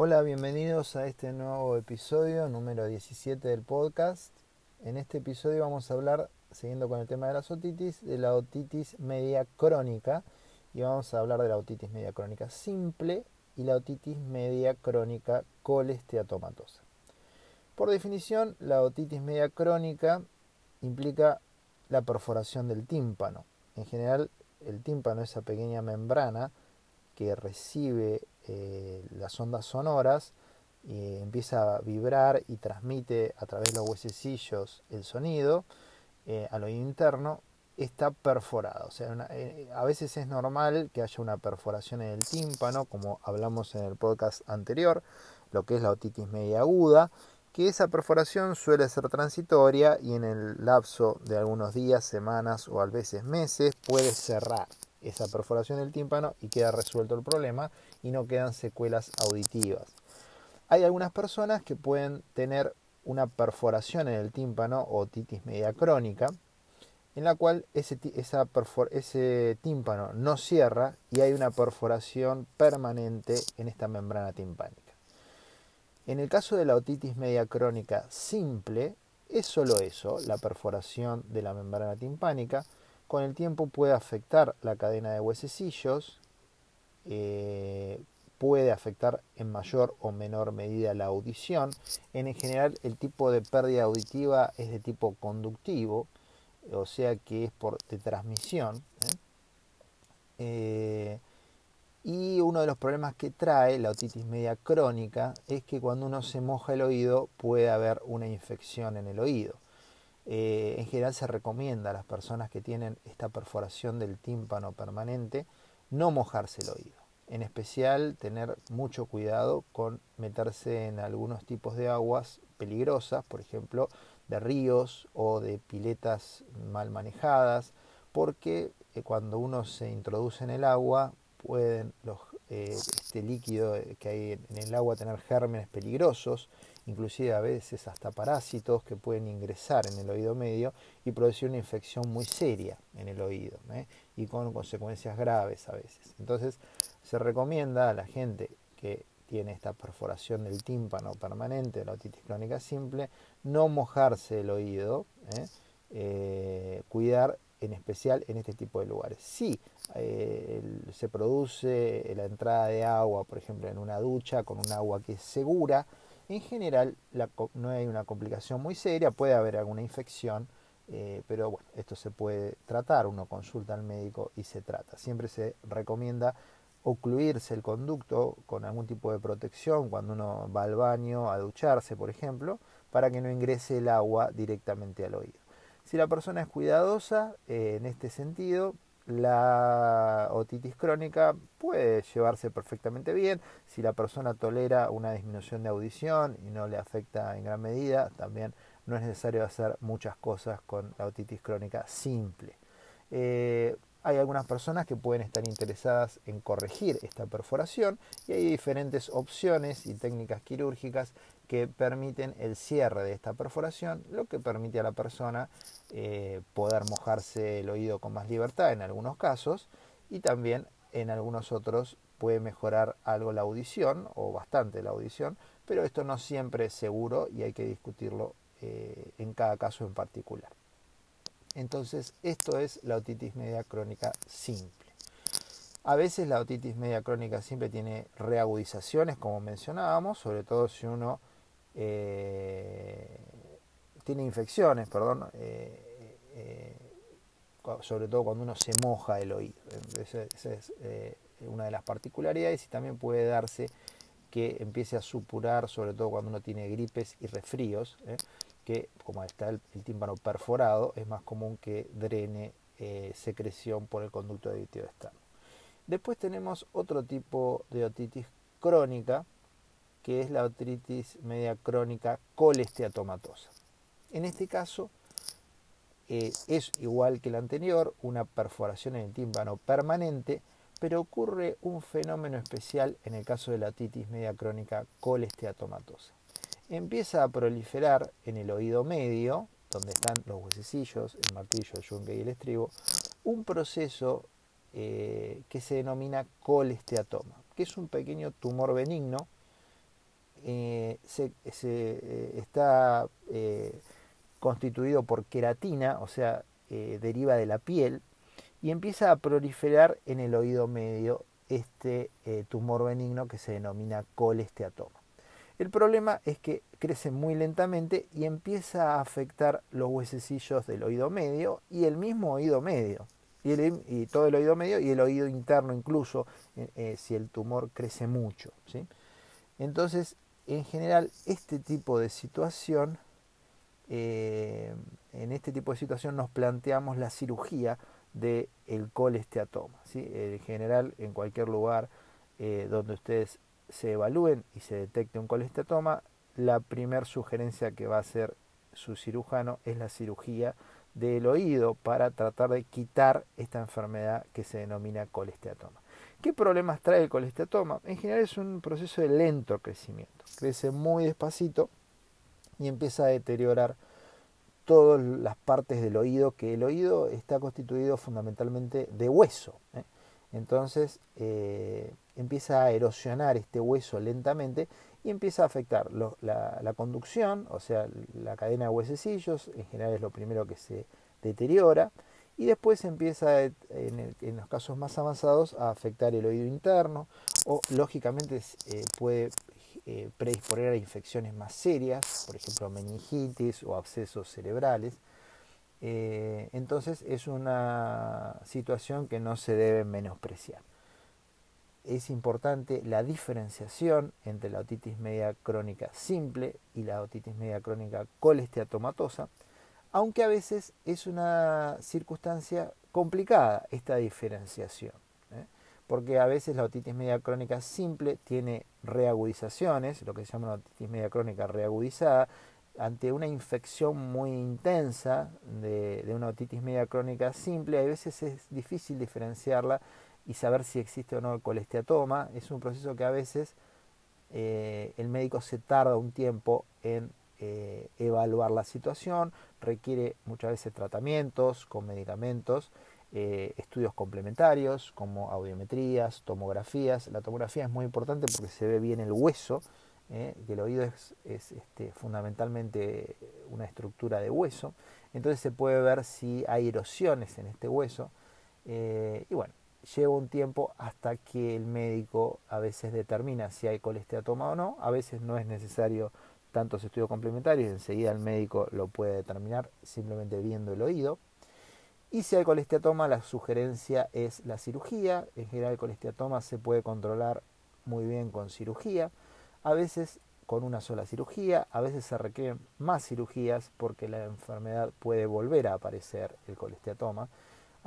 Hola, bienvenidos a este nuevo episodio número 17 del podcast. En este episodio vamos a hablar, siguiendo con el tema de la otitis, de la otitis media crónica y vamos a hablar de la otitis media crónica simple y la otitis media crónica colesteatomatosa. Por definición, la otitis media crónica implica la perforación del tímpano. En general, el tímpano, esa pequeña membrana que recibe eh, las ondas sonoras, y empieza a vibrar y transmite a través de los huesecillos el sonido eh, al oído interno, está perforado. O sea, eh, a veces es normal que haya una perforación en el tímpano, como hablamos en el podcast anterior, lo que es la otitis media aguda, que esa perforación suele ser transitoria y en el lapso de algunos días, semanas o a veces meses puede cerrar esa perforación del tímpano y queda resuelto el problema y no quedan secuelas auditivas. Hay algunas personas que pueden tener una perforación en el tímpano o otitis media crónica, en la cual ese, ese tímpano no cierra y hay una perforación permanente en esta membrana timpánica. En el caso de la otitis media crónica simple, es solo eso, la perforación de la membrana timpánica, con el tiempo puede afectar la cadena de huesecillos, eh, puede afectar en mayor o menor medida la audición. En general el tipo de pérdida auditiva es de tipo conductivo, o sea que es por de transmisión. ¿eh? Eh, y uno de los problemas que trae la otitis media crónica es que cuando uno se moja el oído puede haber una infección en el oído. Eh, en general se recomienda a las personas que tienen esta perforación del tímpano permanente no mojarse el oído. En especial tener mucho cuidado con meterse en algunos tipos de aguas peligrosas, por ejemplo, de ríos o de piletas mal manejadas, porque eh, cuando uno se introduce en el agua pueden los, eh, este líquido que hay en el agua tener gérmenes peligrosos inclusive a veces hasta parásitos que pueden ingresar en el oído medio y producir una infección muy seria en el oído ¿eh? y con consecuencias graves a veces. Entonces se recomienda a la gente que tiene esta perforación del tímpano permanente, la otitis crónica simple, no mojarse el oído, ¿eh? Eh, cuidar en especial en este tipo de lugares. Si se produce la entrada de agua, por ejemplo, en una ducha con un agua que es segura, en general no hay una complicación muy seria, puede haber alguna infección, eh, pero bueno, esto se puede tratar, uno consulta al médico y se trata. Siempre se recomienda ocluirse el conducto con algún tipo de protección cuando uno va al baño a ducharse, por ejemplo, para que no ingrese el agua directamente al oído. Si la persona es cuidadosa eh, en este sentido, la otitis crónica puede llevarse perfectamente bien. Si la persona tolera una disminución de audición y no le afecta en gran medida, también no es necesario hacer muchas cosas con la otitis crónica simple. Eh, hay algunas personas que pueden estar interesadas en corregir esta perforación y hay diferentes opciones y técnicas quirúrgicas que permiten el cierre de esta perforación, lo que permite a la persona eh, poder mojarse el oído con más libertad en algunos casos y también en algunos otros puede mejorar algo la audición o bastante la audición, pero esto no siempre es seguro y hay que discutirlo eh, en cada caso en particular. Entonces, esto es la otitis media crónica simple. A veces la otitis media crónica simple tiene reagudizaciones, como mencionábamos, sobre todo si uno eh, tiene infecciones, perdón, eh, eh, sobre todo cuando uno se moja el oído. Esa, es una de las particularidades y también puede darse que empiece a supurar, sobre todo cuando uno tiene gripes y resfríos, que como está el, tímpano perforado, es más común que drene secreción por el conducto auditivo externo. Después tenemos otro tipo de otitis crónica, que es la otitis media crónica colesteatomatosa. En este caso eh, es igual que la anterior, una perforación en el tímpano permanente, pero ocurre un fenómeno especial en el caso de la otitis media crónica colesteatomatosa. Empieza a proliferar en el oído medio, donde están los huesecillos, el martillo, el yunque y el estribo, un proceso eh, que se denomina colesteatoma, que es un pequeño tumor benigno se, está constituido por queratina, o sea, deriva de la piel, y empieza a proliferar en el oído medio este tumor benigno que se denomina colesteatoma. El problema es que crece muy lentamente y empieza a afectar los huesecillos del oído medio y el mismo oído medio. Y, todo el oído medio y el oído interno incluso eh, eh, si el tumor crece mucho. ¿sí? Entonces, en general, este tipo de situación, eh, en este tipo de situación nos planteamos la cirugía del el colesteatoma. ¿sí? En general, en cualquier lugar donde ustedes se evalúen y se detecte un colestatoma, la primera sugerencia que va a hacer su cirujano es la cirugía del oído para tratar de quitar esta enfermedad que se denomina colesteatoma. ¿Qué problemas trae el colesteatoma? En general es un proceso de lento crecimiento. Crece muy despacito y empieza a deteriorar todas las partes del oído, que el oído está constituido fundamentalmente de hueso. ¿eh? Entonces eh, empieza a erosionar este hueso lentamente y empieza a afectar la, conducción, o sea, la cadena de huesecillos, en general es lo primero que se deteriora, y después empieza, en, los casos más avanzados, a afectar el oído interno, o lógicamente eh, puede eh, predisponer a infecciones más serias, por ejemplo meningitis o abscesos cerebrales, eh, entonces es una situación que no se debe menospreciar. Es importante la diferenciación entre la otitis media crónica simple y la otitis media crónica colesteatomatosa, aunque a veces es una circunstancia complicada esta diferenciación, ¿eh? porque a veces la otitis media crónica simple tiene reagudizaciones, lo que se llama la otitis media crónica reagudizada, ante una infección muy intensa de, una otitis media crónica simple, a veces es difícil diferenciarla y saber si existe o no el colesteatoma. Es un proceso que a veces eh, el médico se tarda un tiempo en eh, evaluar la situación, requiere muchas veces tratamientos con medicamentos, eh, estudios complementarios como audiometrías, tomografías. La tomografía es muy importante porque se ve bien el hueso que el oído es, este, fundamentalmente una estructura de hueso, entonces se puede ver si hay erosiones en este hueso y bueno, lleva un tiempo hasta que el médico a veces determina si hay colesteatoma o no, a veces no es necesario tantos estudios complementarios, enseguida el médico lo puede determinar simplemente viendo el oído. Y si hay colesteatoma, la sugerencia es la cirugía. En general el colesteatoma se puede controlar muy bien con cirugía a veces con una sola cirugía, a veces se requieren más cirugías porque la enfermedad puede volver a aparecer, el colesteatoma.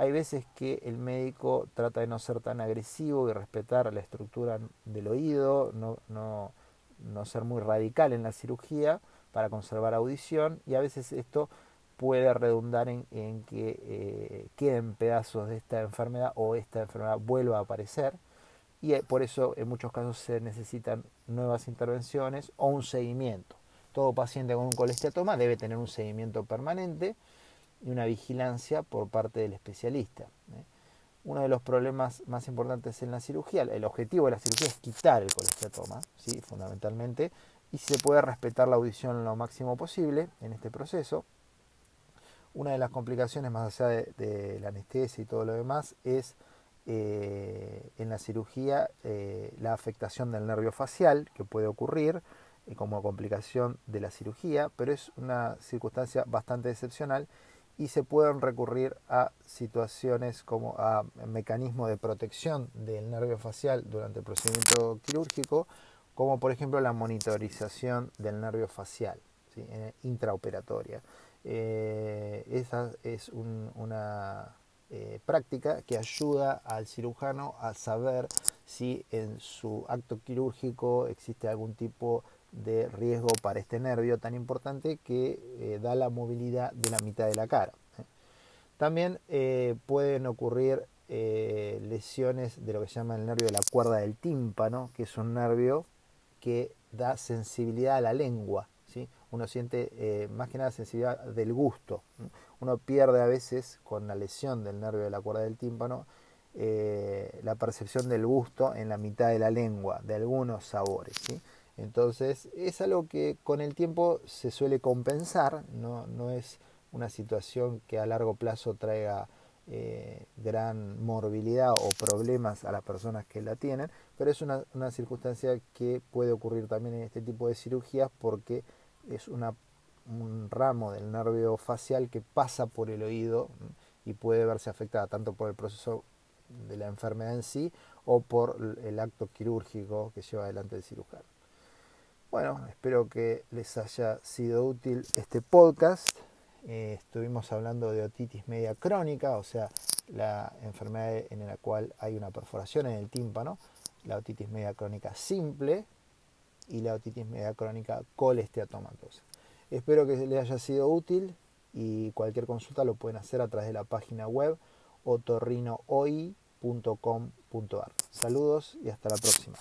Hay veces que el médico trata de no ser tan agresivo y respetar la estructura del oído, no, no, no ser muy radical en la cirugía para conservar audición y a veces esto puede redundar en, que eh, queden pedazos de esta enfermedad o esta enfermedad vuelva a aparecer y eh, por eso en muchos casos se necesitan nuevas intervenciones o un seguimiento. Todo paciente con un colesteatoma debe tener un seguimiento permanente y una vigilancia por parte del especialista. ¿eh? Uno de los problemas más importantes en la cirugía, el objetivo de la cirugía es quitar el colesteatoma, ¿sí? fundamentalmente, y se puede respetar la audición lo máximo posible en este proceso. Una de las complicaciones más allá de, la anestesia y todo lo demás es eh, en la cirugía eh, la afectación del nervio facial que puede ocurrir como complicación de la cirugía, pero es una circunstancia bastante excepcional y se pueden recurrir a situaciones como a mecanismos de protección del nervio facial durante el procedimiento quirúrgico, como por ejemplo la monitorización del nervio facial intraoperatoria. esa es una eh, práctica que ayuda al cirujano a saber si en su acto quirúrgico existe algún tipo de riesgo para este nervio tan importante que eh, da la movilidad de la mitad de la cara. ¿eh? También pueden ocurrir lesiones de lo que se llama el nervio de la cuerda del tímpano, que es un nervio que da sensibilidad a la lengua. ¿sí? Uno siente más que nada sensibilidad del gusto uno pierde a veces con la lesión del nervio de la cuerda del tímpano eh, la percepción del gusto en la mitad de la lengua, de algunos sabores. Entonces es algo que con el tiempo se suele compensar, no, no es una situación que a largo plazo traiga eh, gran morbilidad o problemas a las personas que la tienen, pero es una, una, circunstancia que puede ocurrir también en este tipo de cirugías porque es un ramo del nervio facial que pasa por el oído y puede verse afectada tanto por el proceso de la enfermedad en sí o por el acto quirúrgico que lleva adelante el cirujano. Bueno, espero que les haya sido útil este podcast. Eh, estuvimos hablando de otitis media crónica, o sea, la enfermedad en la cual hay una perforación en el tímpano, la otitis media crónica simple y la otitis media crónica colesteatomatosa. Espero que les haya sido útil y cualquier consulta lo pueden hacer a través de la página web otorrinooi.com.ar. Saludos y hasta la próxima.